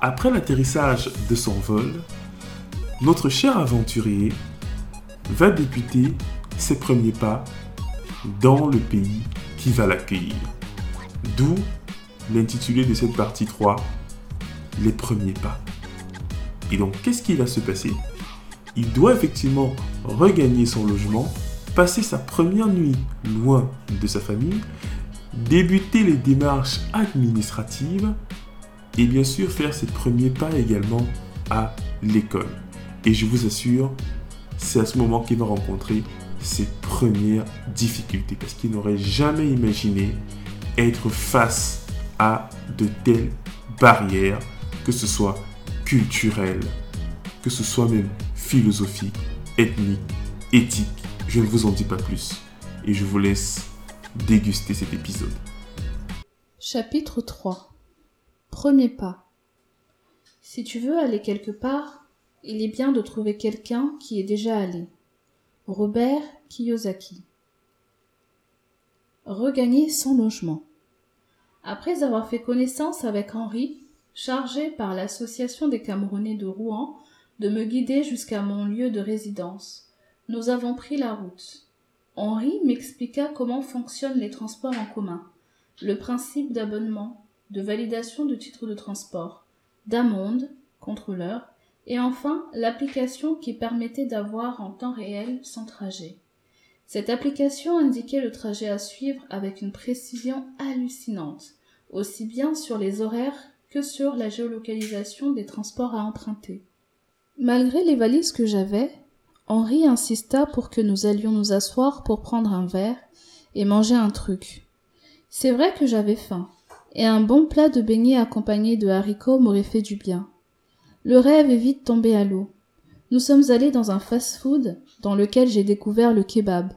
Après l'atterrissage de son vol, notre cher aventurier va débuter ses premiers pas dans le pays qui va l'accueillir. D'où l'intitulé de cette partie 3, les premiers pas. Et donc, qu'est-ce qui va se passer? Il doit effectivement regagner son logement, passer sa première nuit loin de sa famille, débuter les démarches administratives et bien sûr faire ses premiers pas également à l'école. Et je vous assure, c'est à ce moment qu'il va rencontrer ses premières difficultés parce qu'il n'aurait jamais imaginé être face à de telles barrières, que ce soit culturelles, que ce soit même philosophique, ethnique, éthique. Je ne vous en dis pas plus et je vous laisse déguster cet épisode. Chapitre 3 Premier pas. Si tu veux aller quelque part, il est bien de trouver quelqu'un qui est déjà allé. Robert Kiyosaki. Regagner son logement. Après avoir fait connaissance avec Henri, chargé par l'association des Camerounais de Rouen de me guider jusqu'à mon lieu de résidence, nous avons pris la route. Henri m'expliqua comment fonctionnent les transports en commun, le principe d'abonnement, de validation de titre de transport, d'amende, contrôleur, et enfin l'application qui permettait d'avoir en temps réel son trajet. Cette application indiquait le trajet à suivre avec une précision hallucinante, aussi bien sur les horaires que sur la géolocalisation des transports à emprunter. Malgré les valises que j'avais, Henri insista pour que nous allions nous asseoir pour prendre un verre et manger un truc. C'est vrai que j'avais faim, et un bon plat de beignets accompagné de haricots m'aurait fait du bien. Le rêve est vite tombé à l'eau. Nous sommes allés dans un fast-food dans lequel j'ai découvert le kebab,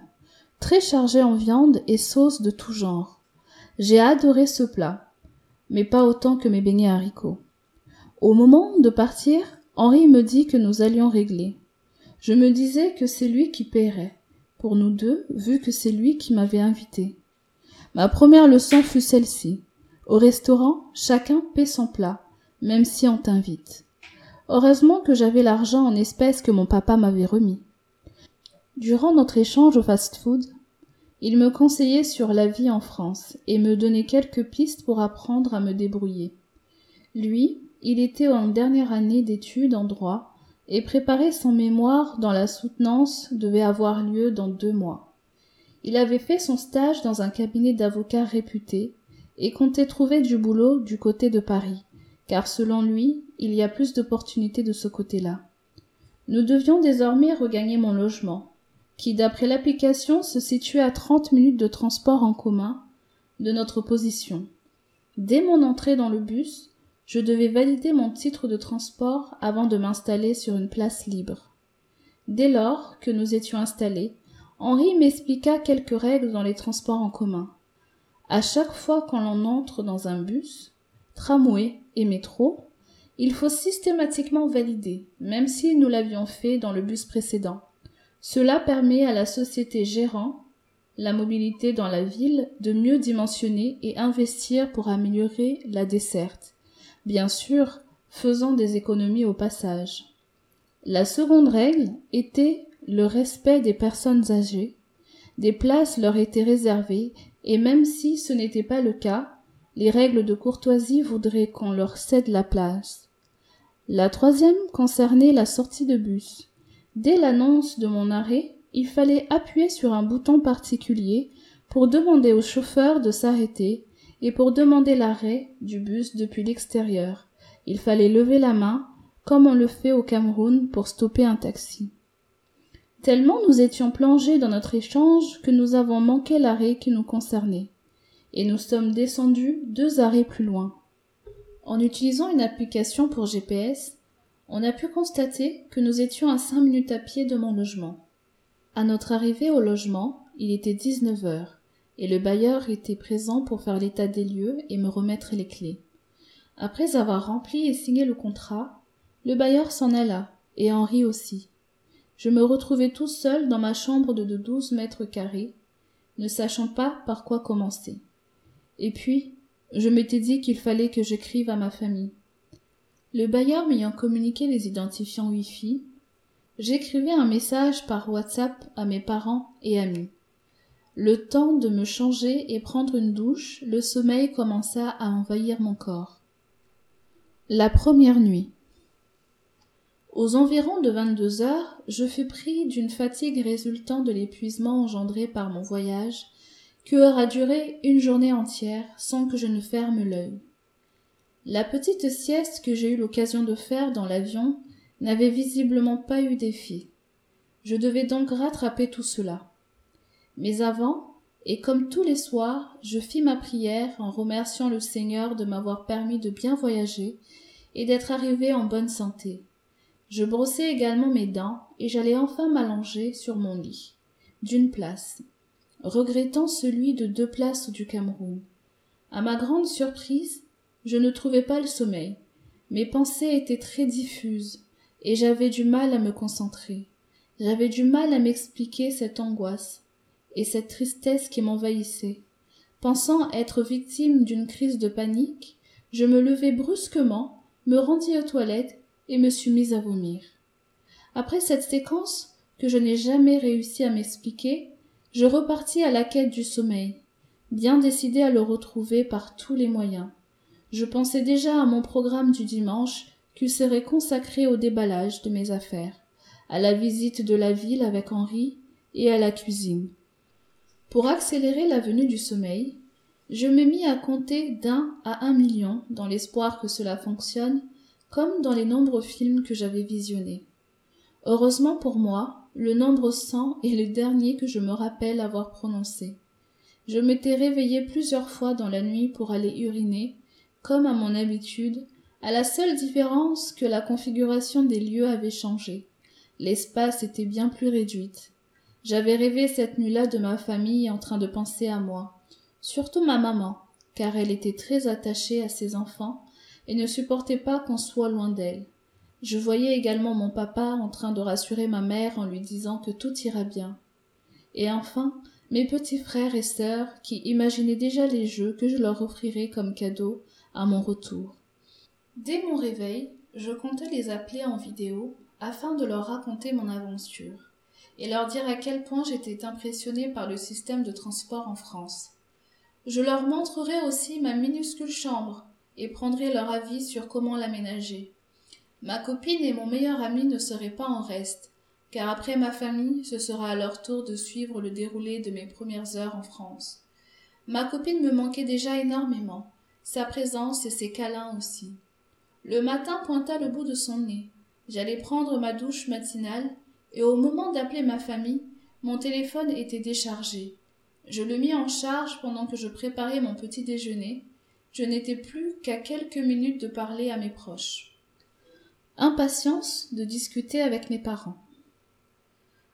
très chargé en viande et sauces de tout genre. J'ai adoré ce plat, mais pas autant que mes beignets haricots. Au moment de partir, Henri me dit que nous allions régler. Je me disais que c'est lui qui paierait, pour nous deux, vu que c'est lui qui m'avait invité. Ma première leçon fut celle-ci. Au restaurant, chacun paie son plat, même si on t'invite. Heureusement que j'avais l'argent en espèces que mon papa m'avait remis. Durant notre échange au fast-food, il me conseillait sur la vie en France et me donnait quelques pistes pour apprendre à me débrouiller. Lui, il était en dernière année d'études en droit et préparait son mémoire dont la soutenance devait avoir lieu dans deux mois. Il avait fait son stage dans un cabinet d'avocats réputé et comptait trouver du boulot du côté de Paris, car selon lui, il y a plus d'opportunités de ce côté-là. Nous devions désormais regagner mon logement, qui d'après l'application se situait à trente minutes de transport en commun de notre position. Dès mon entrée dans le bus, je devais valider mon titre de transport avant de m'installer sur une place libre. Dès lors que nous étions installés, Henri m'expliqua quelques règles dans les transports en commun. À chaque fois qu'on l'on entre dans un bus, tramway et métro, il faut systématiquement valider, même si nous l'avions fait dans le bus précédent. Cela permet à la société gérant la mobilité dans la ville de mieux dimensionner et investir pour améliorer la desserte, bien sûr faisant des économies au passage. La seconde règle était le respect des personnes âgées. Des places leur étaient réservées et même si ce n'était pas le cas, les règles de courtoisie voudraient qu'on leur cède la place. La troisième concernait la sortie de bus. Dès l'annonce de mon arrêt, il fallait appuyer sur un bouton particulier pour demander au chauffeur de s'arrêter et pour demander l'arrêt du bus depuis l'extérieur. Il fallait lever la main, comme on le fait au Cameroun pour stopper un taxi. Tellement nous étions plongés dans notre échange que nous avons manqué l'arrêt qui nous concernait et nous sommes descendus deux arrêts plus loin. En utilisant une application pour GPS, on a pu constater que nous étions à cinq minutes à pied de mon logement. À notre arrivée au logement, il était 19 heures, et le bailleur était présent pour faire l'état des lieux et me remettre les clés. Après avoir rempli et signé le contrat, le bailleur s'en alla, et Henri aussi. Je me retrouvai tout seul dans ma chambre de douze mètres carrés, ne sachant pas par quoi commencer. Et puis, je m'étais dit qu'il fallait que j'écrive à ma famille. Le bailleur m'ayant communiqué les identifiants Wi-Fi, j'écrivais un message par WhatsApp à mes parents et amis. Le temps de me changer et prendre une douche, le sommeil commença à envahir mon corps. La première nuit. Aux environs de vingt-deux heures, je fus pris d'une fatigue résultant de l'épuisement engendré par mon voyage, qui aura duré une journée entière sans que je ne ferme l'œil. La petite sieste que j'ai eu l'occasion de faire dans l'avion n'avait visiblement pas eu d'effet. Je devais donc rattraper tout cela. Mais avant, et comme tous les soirs, je fis ma prière en remerciant le Seigneur de m'avoir permis de bien voyager et d'être arrivé en bonne santé. Je brossai également mes dents et j'allais enfin m'allonger sur mon lit, d'une place, regrettant celui de deux places du Cameroun. À ma grande surprise, je ne trouvais pas le sommeil. Mes pensées étaient très diffuses, et j'avais du mal à me concentrer. J'avais du mal à m'expliquer cette angoisse et cette tristesse qui m'envahissait. Pensant être victime d'une crise de panique, je me levai brusquement, me rendis aux toilettes et me suis mise à vomir. Après cette séquence, que je n'ai jamais réussi à m'expliquer, je repartis à la quête du sommeil, bien décidé à le retrouver par tous les moyens. Je pensais déjà à mon programme du dimanche qui serait consacré au déballage de mes affaires, à la visite de la ville avec Henri et à la cuisine. Pour accélérer la venue du sommeil, je me mis à compter d'un à un million dans l'espoir que cela fonctionne comme dans les nombreux films que j'avais visionnés. Heureusement pour moi, le nombre cent est le dernier que je me rappelle avoir prononcé. Je m'étais réveillé plusieurs fois dans la nuit pour aller uriner, comme à mon habitude, à la seule différence que la configuration des lieux avait changé. L'espace était bien plus réduite. J'avais rêvé cette nuit-là de ma famille en train de penser à moi, surtout ma maman, car elle était très attachée à ses enfants et ne supportait pas qu'on soit loin d'elle. Je voyais également mon papa en train de rassurer ma mère en lui disant que tout ira bien. Et enfin, mes petits frères et sœurs qui imaginaient déjà les jeux que je leur offrirais comme cadeau à mon retour. Dès mon réveil, je comptais les appeler en vidéo afin de leur raconter mon aventure et leur dire à quel point j'étais impressionnée par le système de transport en France. Je leur montrerai aussi ma minuscule chambre et prendrai leur avis sur comment l'aménager. Ma copine et mon meilleur ami ne seraient pas en reste, car après ma famille, ce sera à leur tour de suivre le déroulé de mes premières heures en France. Ma copine me manquait déjà énormément, sa présence et ses câlins aussi. Le matin pointa le bout de son nez. J'allais prendre ma douche matinale, et au moment d'appeler ma famille, mon téléphone était déchargé. Je le mis en charge pendant que je préparais mon petit déjeuner, je n'étais plus qu'à quelques minutes de parler à mes proches. Impatience de discuter avec mes parents.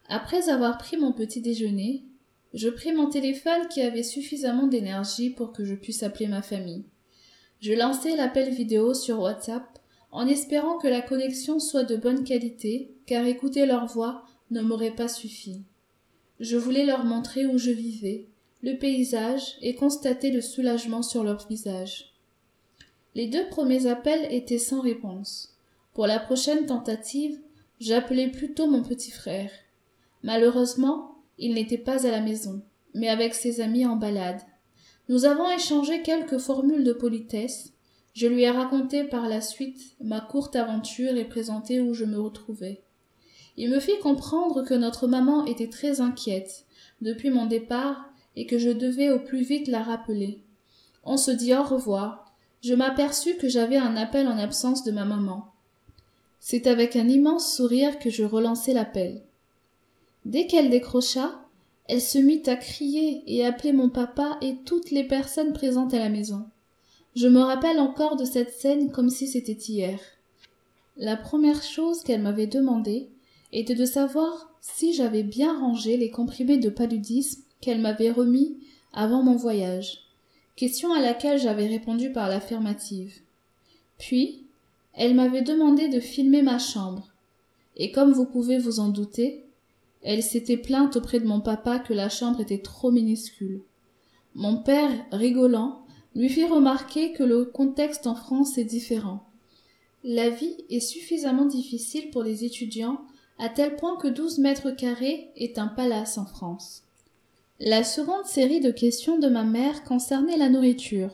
Après avoir pris mon petit déjeuner, je pris mon téléphone qui avait suffisamment d'énergie pour que je puisse appeler ma famille. Je lançai l'appel vidéo sur WhatsApp en espérant que la connexion soit de bonne qualité, car écouter leur voix ne m'aurait pas suffi. Je voulais leur montrer où je vivais, paysage et constater le soulagement sur leur visage. Les deux premiers appels étaient sans réponse. Pour la prochaine tentative, j'appelai plutôt mon petit frère. Malheureusement, il n'était pas à la maison, mais avec ses amis en balade. Nous avons échangé quelques formules de politesse. Je lui ai raconté par la suite ma courte aventure et présenté où je me retrouvais. Il me fit comprendre que notre maman était très inquiète depuis mon départ et que je devais au plus vite la rappeler. On se dit au revoir. Je m'aperçus que j'avais un appel en absence de ma maman. C'est avec un immense sourire que je relançai l'appel. Dès qu'elle décrocha, elle se mit à crier et appeler mon papa et toutes les personnes présentes à la maison. Je me rappelle encore de cette scène comme si c'était hier. La première chose qu'elle m'avait demandé était de savoir si j'avais bien rangé les comprimés de paludisme qu'elle m'avait remis avant mon voyage, question à laquelle j'avais répondu par l'affirmative. Puis, elle m'avait demandé de filmer ma chambre, et comme vous pouvez vous en douter, elle s'était plainte auprès de mon papa que la chambre était trop minuscule. Mon père, rigolant, lui fit remarquer que le contexte en France est différent. La vie est suffisamment difficile pour les étudiants à tel point que 12 mètres carrés est un palace en France. La seconde série de questions de ma mère concernait la nourriture,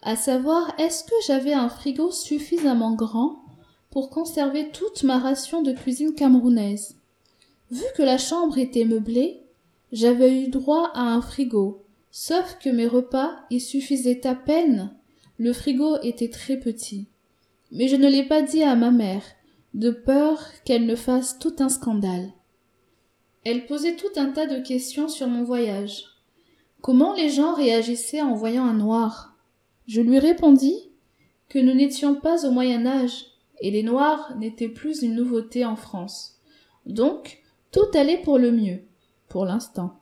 à savoir est-ce que j'avais un frigo suffisamment grand pour conserver toute ma ration de cuisine camerounaise? Vu que la chambre était meublée, j'avais eu droit à un frigo, sauf que mes repas y suffisaient à peine. Le frigo était très petit. Mais je ne l'ai pas dit à ma mère, de peur qu'elle ne fasse tout un scandale. Elle posait tout un tas de questions sur mon voyage. Comment les gens réagissaient en voyant un noir? Je lui répondis que nous n'étions pas au Moyen Âge, et les noirs n'étaient plus une nouveauté en France. Donc, tout allait pour le mieux, pour l'instant.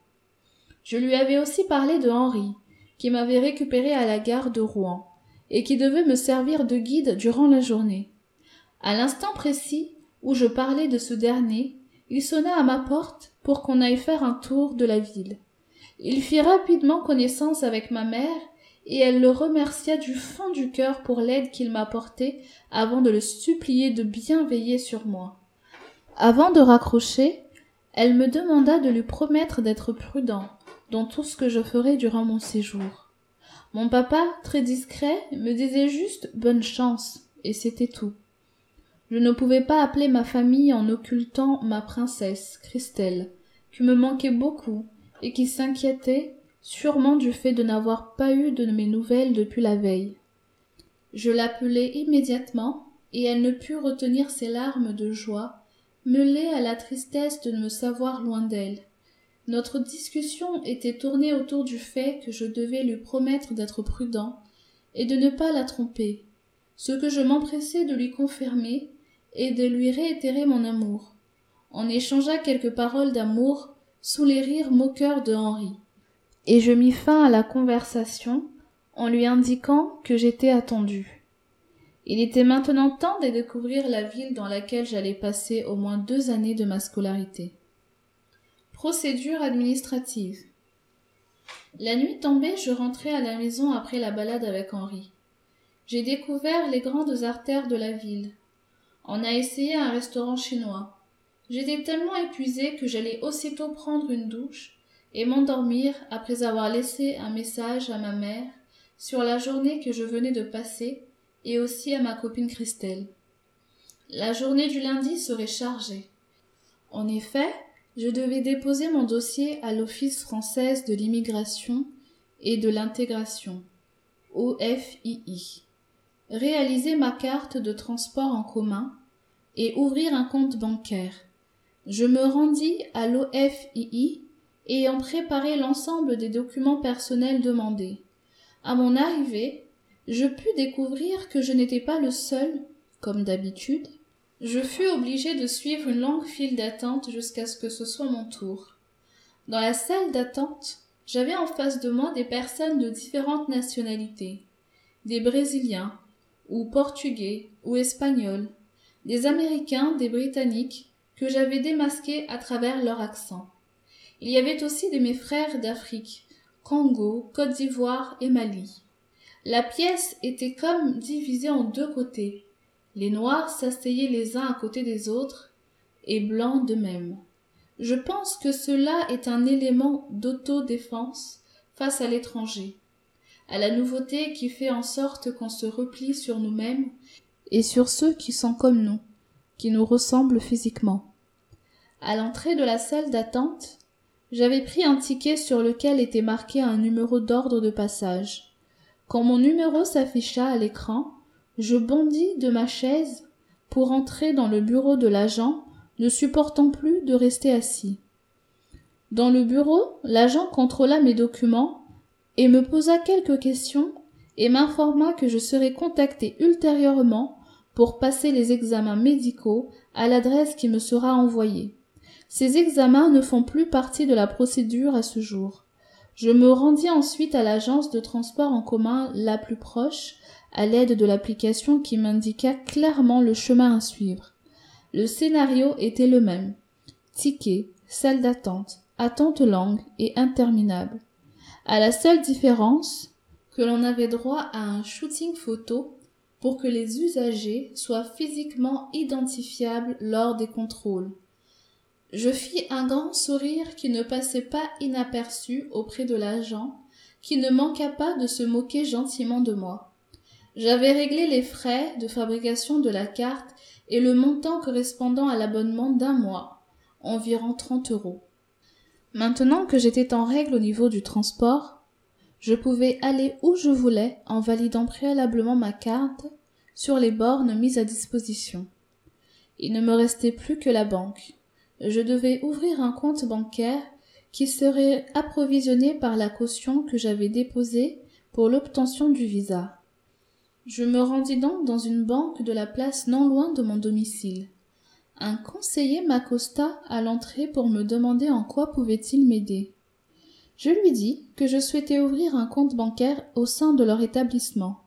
Je lui avais aussi parlé de Henri, qui m'avait récupéré à la gare de Rouen, et qui devait me servir de guide durant la journée. À l'instant précis où je parlais de ce dernier, il sonna à ma porte pour qu'on aille faire un tour de la ville. Il fit rapidement connaissance avec ma mère et elle le remercia du fond du cœur pour l'aide qu'il m'apportait avant de le supplier de bien veiller sur moi. Avant de raccrocher, elle me demanda de lui promettre d'être prudent dans tout ce que je ferais durant mon séjour. Mon papa, très discret, me disait juste bonne chance, et c'était tout. Je ne pouvais pas appeler ma famille en occultant ma princesse, Christelle, qui me manquait beaucoup et qui s'inquiétait sûrement du fait de n'avoir pas eu de mes nouvelles depuis la veille. Je l'appelai immédiatement, et elle ne put retenir ses larmes de joie, mêlées à la tristesse de me savoir loin d'elle. Notre discussion était tournée autour du fait que je devais lui promettre d'être prudent et de ne pas la tromper, ce que je m'empressai de lui confirmer et de lui réitérer mon amour. On échangea quelques paroles d'amour sous les rires moqueurs de Henri et je mis fin à la conversation en lui indiquant que j'étais attendu. Il était maintenant temps de découvrir la ville dans laquelle j'allais passer au moins deux années de ma scolarité. Procédure administrative. La nuit tombée, je rentrai à la maison après la balade avec Henri. J'ai découvert les grandes artères de la ville. On a essayé un restaurant chinois. J'étais tellement épuisée que j'allais aussitôt prendre une douche et m'endormir après avoir laissé un message à ma mère sur la journée que je venais de passer et aussi à ma copine Christelle. La journée du lundi serait chargée. En effet, je devais déposer mon dossier à l'Office française de l'immigration et de l'intégration, OFII, réaliser ma carte de transport en commun et ouvrir un compte bancaire. Je me rendis à l'OFII ayant préparé l'ensemble des documents personnels demandés. À mon arrivée, je pus découvrir que je n'étais pas le seul, comme d'habitude. Je fus obligé de suivre une longue file d'attente jusqu'à ce que ce soit mon tour. Dans la salle d'attente, j'avais en face de moi des personnes de différentes nationalités, des Brésiliens, ou Portugais, ou Espagnols, des Américains, des Britanniques, que j'avais démasqués à travers leur accent. Il y avait aussi de mes frères d'Afrique, Congo, Côte d'Ivoire et Mali. La pièce était comme divisée en deux côtés. Les noirs s'asseyaient les uns à côté des autres, et blancs de même. Je pense que cela est un élément d'autodéfense face à l'étranger, à la nouveauté qui fait en sorte qu'on se replie sur nous-mêmes et sur ceux qui sont comme nous, qui nous ressemblent physiquement. À l'entrée de la salle d'attente, j'avais pris un ticket sur lequel était marqué un numéro d'ordre de passage. Quand mon numéro s'afficha à l'écran, je bondis de ma chaise pour entrer dans le bureau de l'agent, ne supportant plus de rester assis. Dans le bureau, l'agent contrôla mes documents et me posa quelques questions et m'informa que je serais contacté ultérieurement pour passer les examens médicaux à l'adresse qui me sera envoyée. Ces examens ne font plus partie de la procédure à ce jour. Je me rendis ensuite à l'agence de transport en commun la plus proche, à l'aide de l'application qui m'indiqua clairement le chemin à suivre. Le scénario était le même. Ticket, salle d'attente, attente longue et interminable. À la seule différence que l'on avait droit à un shooting photo pour que les usagers soient physiquement identifiables lors des contrôles. Je fis un grand sourire qui ne passait pas inaperçu auprès de l'agent, qui ne manqua pas de se moquer gentiment de moi. J'avais réglé les frais de fabrication de la carte et le montant correspondant à l'abonnement d'un mois, environ trente euros. Maintenant que j'étais en règle au niveau du transport, je pouvais aller où je voulais en validant préalablement ma carte sur les bornes mises à disposition. Il ne me restait plus que la banque. Je devais ouvrir un compte bancaire qui serait approvisionné par la caution que j'avais déposée pour l'obtention du visa. Je me rendis donc dans une banque de la place non loin de mon domicile. Un conseiller m'accosta à l'entrée pour me demander en quoi pouvait-il m'aider. Je lui dis que je souhaitais ouvrir un compte bancaire au sein de leur établissement.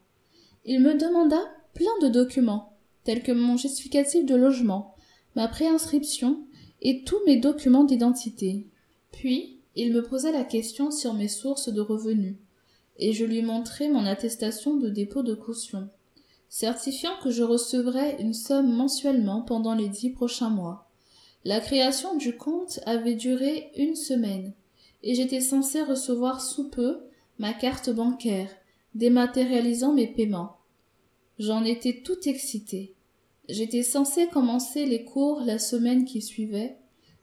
Il me demanda plein de documents, tels que mon justificatif de logement, ma préinscription et tous mes documents d'identité. Puis, il me posa la question sur mes sources de revenus et je lui montrai mon attestation de dépôt de caution, certifiant que je recevrais une somme mensuellement pendant les dix prochains mois. La création du compte avait duré une semaine, et j'étais censé recevoir sous peu ma carte bancaire, dématérialisant mes paiements. J'en étais tout excité. J'étais censé commencer les cours la semaine qui suivait,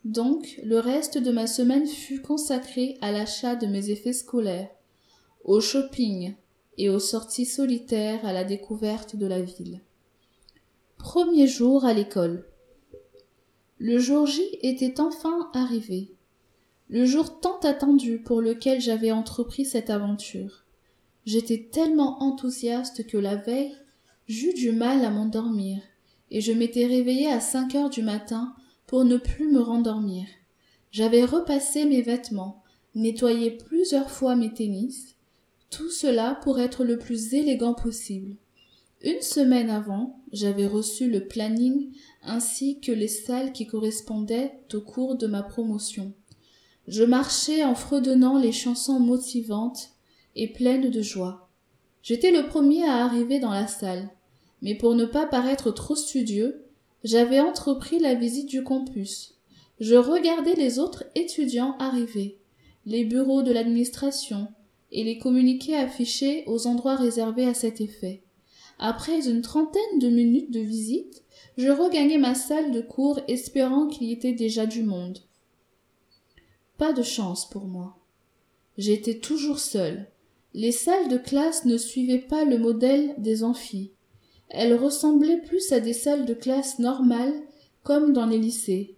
donc le reste de ma semaine fut consacré à l'achat de mes effets scolaires au shopping et aux sorties solitaires à la découverte de la ville. Premier jour à l'école. Le jour J était enfin arrivé. Le jour tant attendu pour lequel j'avais entrepris cette aventure. J'étais tellement enthousiaste que la veille, j'eus du mal à m'endormir, et je m'étais réveillée à cinq heures du matin pour ne plus me rendormir. J'avais repassé mes vêtements, nettoyé plusieurs fois mes tennis, tout cela pour être le plus élégant possible. Une semaine avant, j'avais reçu le planning ainsi que les salles qui correspondaient au cours de ma promotion. Je marchais en fredonnant les chansons motivantes et pleines de joie. J'étais le premier à arriver dans la salle, mais pour ne pas paraître trop studieux, j'avais entrepris la visite du campus. Je regardais les autres étudiants arriver, les bureaux de l'administration, et les communiqués affichés aux endroits réservés à cet effet. Après une trentaine de minutes de visite, je regagnai ma salle de cours espérant qu'il y était déjà du monde. Pas de chance pour moi. J'étais toujours seule. Les salles de classe ne suivaient pas le modèle des amphis. Elles ressemblaient plus à des salles de classe normales, comme dans les lycées.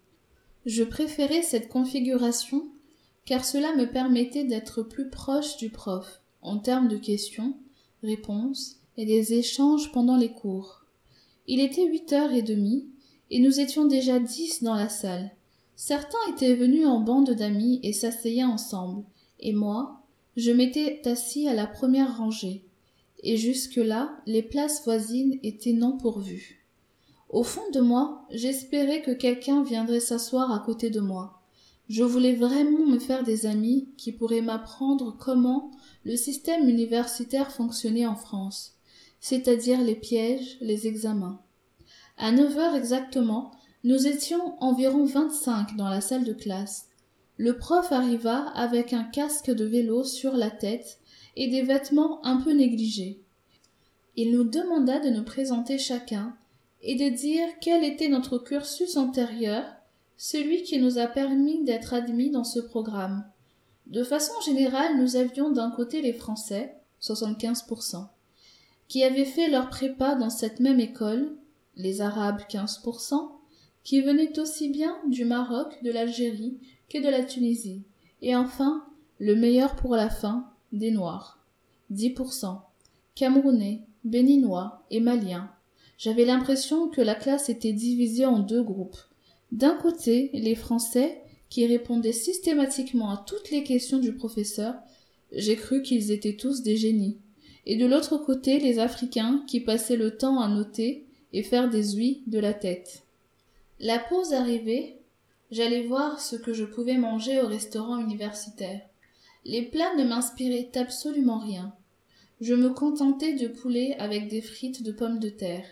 Je préférais cette configuration car cela me permettait d'être plus proche du prof en termes de questions, réponses et des échanges pendant les cours. Il était huit heures et demie, et nous étions déjà dix dans la salle. Certains étaient venus en bande d'amis et s'asseyaient ensemble, et moi, je m'étais assis à la première rangée, et jusque-là, les places voisines étaient non pourvues. Au fond de moi, j'espérais que quelqu'un viendrait s'asseoir à côté de moi. Je voulais vraiment me faire des amis qui pourraient m'apprendre comment le système universitaire fonctionnait en France, c'est-à-dire les pièges, les examens. À neuf heures exactement, nous étions environ vingt-cinq dans la salle de classe. Le prof arriva avec un casque de vélo sur la tête et des vêtements un peu négligés. Il nous demanda de nous présenter chacun et de dire quel était notre cursus antérieur celui qui nous a permis d'être admis dans ce programme. De façon générale, nous avions d'un côté les Français, 75%, qui avaient fait leur prépa dans cette même école, les Arabes 15%, qui venaient aussi bien du Maroc, de l'Algérie que de la Tunisie, et enfin, le meilleur pour la fin, des Noirs, 10%, Camerounais, Béninois et Maliens. J'avais l'impression que la classe était divisée en deux groupes, d'un côté, les Français, qui répondaient systématiquement à toutes les questions du professeur, j'ai cru qu'ils étaient tous des génies. Et de l'autre côté, les Africains, qui passaient le temps à noter et faire des ouïes de la tête. La pause arrivée, j'allais voir ce que je pouvais manger au restaurant universitaire. Les plats ne m'inspiraient absolument rien. je me contentais de poulet avec des frites de pommes de terre.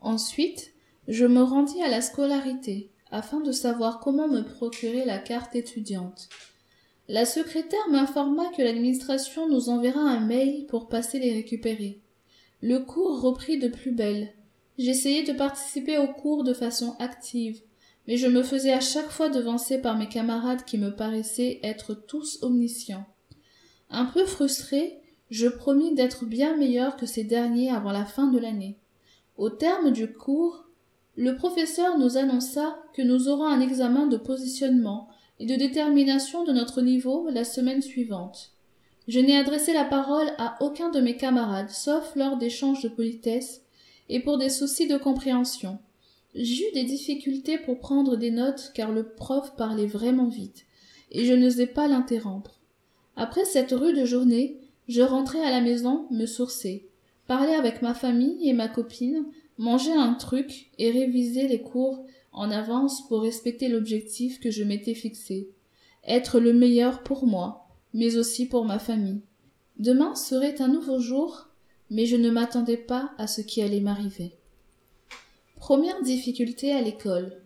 Ensuite, je me rendis à la scolarité afin de savoir comment me procurer la carte étudiante. La secrétaire m'informa que l'administration nous enverra un mail pour passer les récupérer. Le cours reprit de plus belle. J'essayais de participer au cours de façon active, mais je me faisais à chaque fois devancer par mes camarades qui me paraissaient être tous omniscients. Un peu frustré, je promis d'être bien meilleur que ces derniers avant la fin de l'année. Au terme du cours, le professeur nous annonça que nous aurons un examen de positionnement et de détermination de notre niveau la semaine suivante. Je n'ai adressé la parole à aucun de mes camarades, sauf lors d'échanges de politesse et pour des soucis de compréhension. J'eus des difficultés pour prendre des notes car le prof parlait vraiment vite, et je n'osais pas l'interrompre. Après cette rude journée, je rentrai à la maison me sourcer, parler avec ma famille et ma copine, manger un truc et réviser les cours en avance pour respecter l'objectif que je m'étais fixé, être le meilleur pour moi, mais aussi pour ma famille. Demain serait un nouveau jour, mais je ne m'attendais pas à ce qui allait m'arriver. Première difficulté à l'école.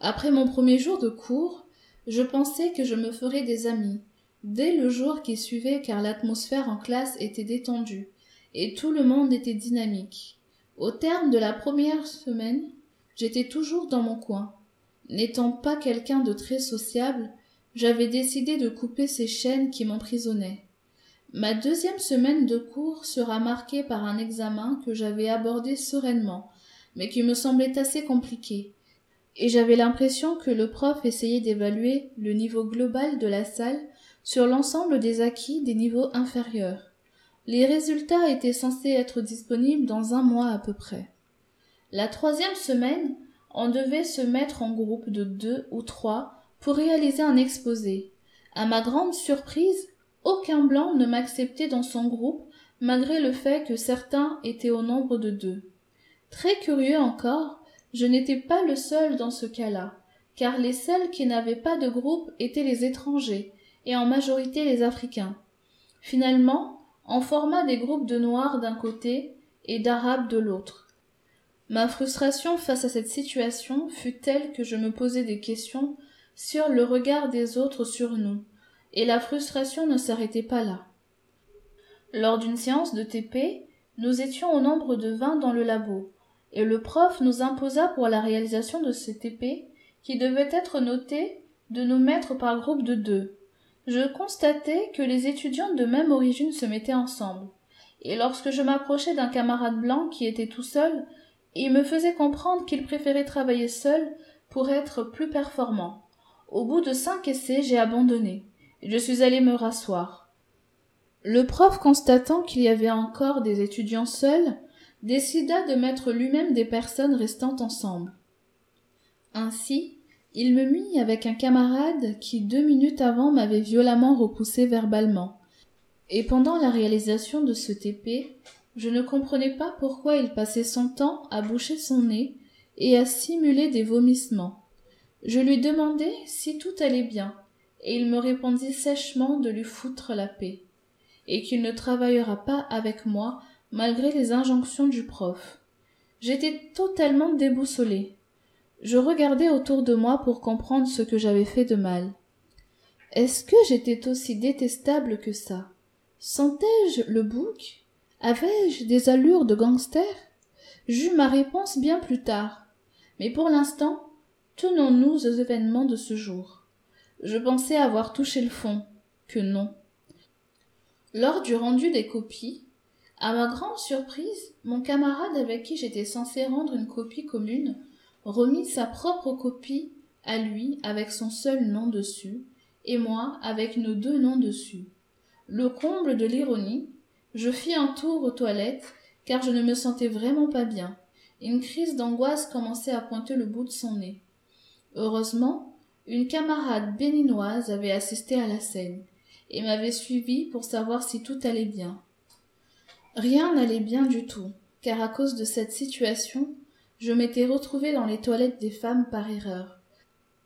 Après mon premier jour de cours, je pensais que je me ferais des amis, dès le jour qui suivait car l'atmosphère en classe était détendue, et tout le monde était dynamique. Au terme de la première semaine, j'étais toujours dans mon coin. N'étant pas quelqu'un de très sociable, j'avais décidé de couper ces chaînes qui m'emprisonnaient. Ma deuxième semaine de cours sera marquée par un examen que j'avais abordé sereinement, mais qui me semblait assez compliqué, et j'avais l'impression que le prof essayait d'évaluer le niveau global de la salle sur l'ensemble des acquis des niveaux inférieurs. Les résultats étaient censés être disponibles dans un mois à peu près. La troisième semaine, on devait se mettre en groupe de deux ou trois pour réaliser un exposé. À ma grande surprise, aucun blanc ne m'acceptait dans son groupe, malgré le fait que certains étaient au nombre de deux. Très curieux encore, je n'étais pas le seul dans ce cas-là, car les seuls qui n'avaient pas de groupe étaient les étrangers, et en majorité les Africains. Finalement, on forma des groupes de Noirs d'un côté et d'Arabes de l'autre. Ma frustration face à cette situation fut telle que je me posais des questions sur le regard des autres sur nous, et la frustration ne s'arrêtait pas là. Lors d'une séance de TP, nous étions au nombre de vingt dans le labo, et le prof nous imposa pour la réalisation de ce TP, qui devait être noté, de nous mettre par groupe de deux. Je constatai que les étudiants de même origine se mettaient ensemble, et lorsque je m'approchais d'un camarade blanc qui était tout seul, il me faisait comprendre qu'il préférait travailler seul pour être plus performant. Au bout de cinq essais, j'ai abandonné. Je suis allé me rasseoir. Le prof, constatant qu'il y avait encore des étudiants seuls, décida de mettre lui-même des personnes restant ensemble. Ainsi, il me mit avec un camarade qui deux minutes avant m'avait violemment repoussé verbalement. Et pendant la réalisation de ce TP, je ne comprenais pas pourquoi il passait son temps à boucher son nez et à simuler des vomissements. Je lui demandai si tout allait bien, et il me répondit sèchement de lui foutre la paix, et qu'il ne travaillera pas avec moi malgré les injonctions du prof. J'étais totalement déboussolé. Je regardais autour de moi pour comprendre ce que j'avais fait de mal. Est-ce que j'étais aussi détestable que ça? Sentais-je le bouc? Avais-je des allures de gangster? J'eus ma réponse bien plus tard. Mais pour l'instant, tenons-nous aux événements de ce jour. Je pensais avoir touché le fond, que non. Lors du rendu des copies, à ma grande surprise, mon camarade avec qui j'étais censé rendre une copie commune remit sa propre copie à lui avec son seul nom dessus, et moi avec nos deux noms dessus. Le comble de l'ironie, je fis un tour aux toilettes, car je ne me sentais vraiment pas bien. Une crise d'angoisse commençait à pointer le bout de son nez. Heureusement, une camarade béninoise avait assisté à la scène, et m'avait suivi pour savoir si tout allait bien. Rien n'allait bien du tout, car à cause de cette situation, je m'étais retrouvée dans les toilettes des femmes par erreur.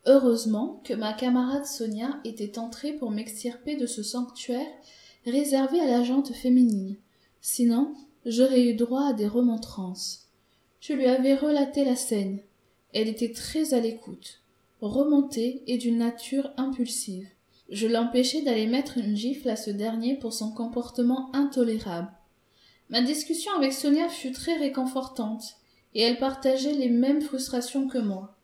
Heureusement que ma camarade Sonia était entrée pour m'extirper de ce sanctuaire réservée à la jante féminine. Sinon, j'aurais eu droit à des remontrances. Je lui avais relaté la scène. Elle était très à l'écoute, remontée et d'une nature impulsive. Je l'empêchai d'aller mettre une gifle à ce dernier pour son comportement intolérable. Ma discussion avec Sonia fut très réconfortante, et elle partageait les mêmes frustrations que moi.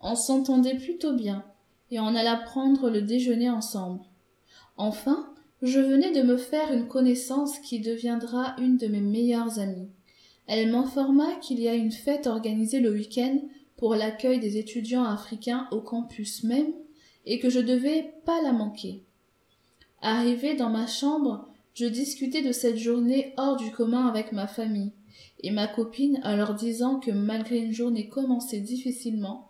On s'entendait plutôt bien, et on alla prendre le déjeuner ensemble. Enfin, je venais de me faire une connaissance qui deviendra une de mes meilleures amies. Elle m'informa qu'il y a une fête organisée le week-end pour l'accueil des étudiants africains au campus même et que je devais pas la manquer. Arrivé dans ma chambre, je discutais de cette journée hors du commun avec ma famille et ma copine en leur disant que malgré une journée commencée difficilement,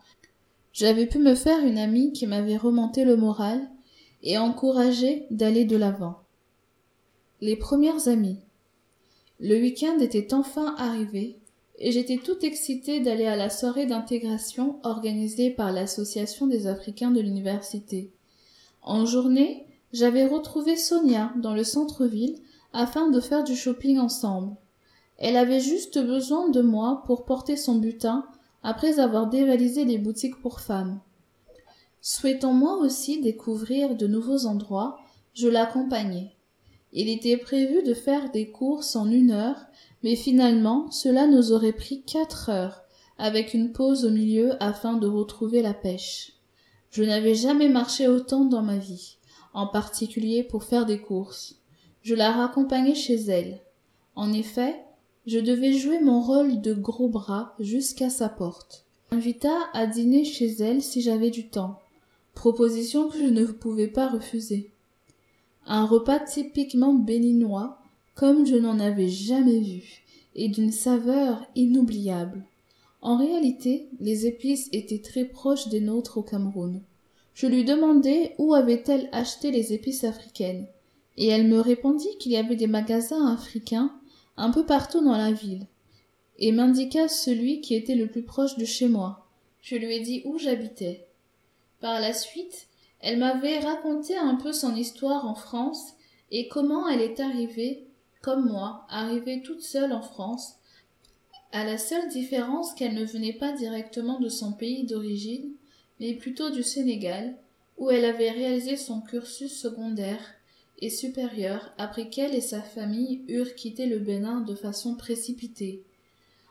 j'avais pu me faire une amie qui m'avait remonté le moral et encouragé d'aller de l'avant. Les premières amies. Le week-end était enfin arrivé et j'étais toute excitée d'aller à la soirée d'intégration organisée par l'Association des Africains de l'université. En journée, j'avais retrouvé Sonia dans le centre-ville afin de faire du shopping ensemble. Elle avait juste besoin de moi pour porter son butin après avoir dévalisé les boutiques pour femmes. Souhaitant moi aussi découvrir de nouveaux endroits, je l'accompagnais. Il était prévu de faire des courses en une heure mais finalement cela nous aurait pris quatre heures, avec une pause au milieu afin de retrouver la pêche. Je n'avais jamais marché autant dans ma vie, en particulier pour faire des courses. Je la raccompagnai chez elle. En effet, je devais jouer mon rôle de gros bras jusqu'à sa porte. Invita à dîner chez elle si j'avais du temps, proposition que je ne pouvais pas refuser. Un repas typiquement béninois comme je n'en avais jamais vu, et d'une saveur inoubliable. En réalité, les épices étaient très proches des nôtres au Cameroun. Je lui demandai où avait-elle acheté les épices africaines, et elle me répondit qu'il y avait des magasins africains un peu partout dans la ville, et m'indiqua celui qui était le plus proche de chez moi. Je lui ai dit où j'habitais. Par la suite, elle m'avait raconté un peu son histoire en France et comment elle est arrivée comme moi, arrivée toute seule en France, à la seule différence qu'elle ne venait pas directement de son pays d'origine, mais plutôt du Sénégal, où elle avait réalisé son cursus secondaire et supérieur après qu'elle et sa famille eurent quitté le Bénin de façon précipitée.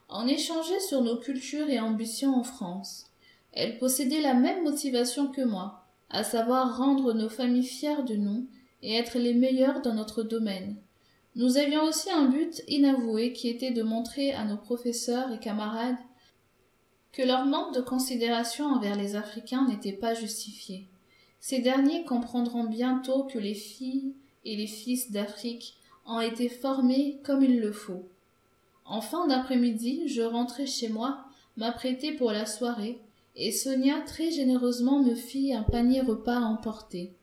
On échangeait sur nos cultures et ambitions en France. Elle possédait la même motivation que moi, à savoir rendre nos familles fières de nous et être les meilleures dans notre domaine. Nous avions aussi un but inavoué qui était de montrer à nos professeurs et camarades que leur manque de considération envers les Africains n'était pas justifié. Ces derniers comprendront bientôt que les filles et les fils d'Afrique ont été formés comme il le faut. En fin d'après-midi, je rentrai chez moi, m'apprêtai pour la soirée, et Sonia très généreusement me fit un panier repas à emporter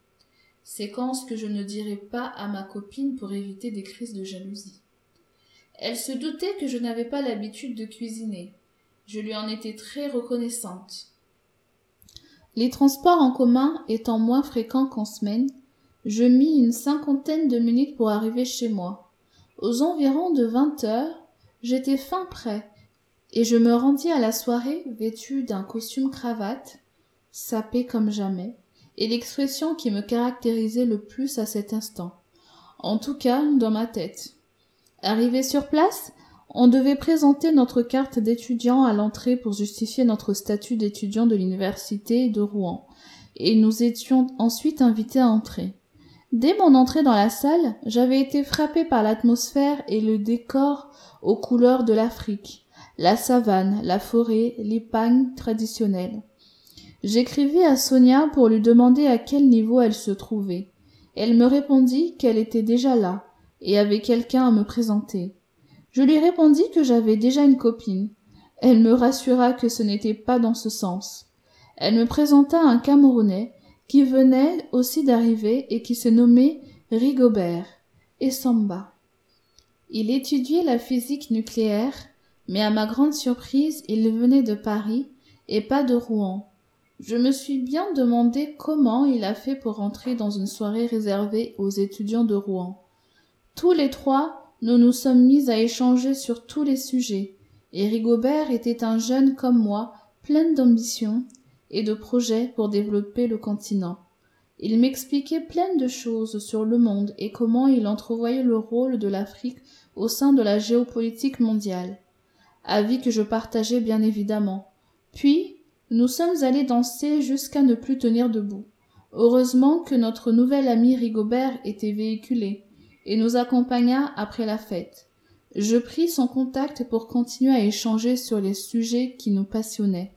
séquence que je ne dirai pas à ma copine pour éviter des crises de jalousie. Elle se doutait que je n'avais pas l'habitude de cuisiner. Je lui en étais très reconnaissante. Les transports en commun étant moins fréquents qu'en semaine, je mis une cinquantaine de minutes pour arriver chez moi. Aux environs de vingt heures, j'étais fin prêt, et je me rendis à la soirée vêtue d'un costume cravate, sapé comme jamais, et l'expression qui me caractérisait le plus à cet instant. En tout cas, dans ma tête. Arrivé sur place, on devait présenter notre carte d'étudiant à l'entrée pour justifier notre statut d'étudiant de l'université de Rouen, et nous étions ensuite invités à entrer. Dès mon entrée dans la salle, j'avais été frappé par l'atmosphère et le décor aux couleurs de l'Afrique, la savane, la forêt, les pagnes traditionnelles. J'écrivis à Sonia pour lui demander à quel niveau elle se trouvait. Elle me répondit qu'elle était déjà là et avait quelqu'un à me présenter. Je lui répondis que j'avais déjà une copine. Elle me rassura que ce n'était pas dans ce sens. Elle me présenta un Camerounais qui venait aussi d'arriver et qui se nommait Rigobert et Samba. Il étudiait la physique nucléaire, mais à ma grande surprise, il venait de Paris et pas de Rouen. Je me suis bien demandé comment il a fait pour entrer dans une soirée réservée aux étudiants de Rouen. Tous les trois, nous nous sommes mis à échanger sur tous les sujets, et Rigobert était un jeune comme moi, plein d'ambition et de projets pour développer le continent. Il m'expliquait plein de choses sur le monde et comment il entrevoyait le rôle de l'Afrique au sein de la géopolitique mondiale. Avis que je partageais bien évidemment. Puis, nous sommes allés danser jusqu'à ne plus tenir debout. Heureusement que notre nouvel ami Rigobert était véhiculé et nous accompagna après la fête. Je pris son contact pour continuer à échanger sur les sujets qui nous passionnaient.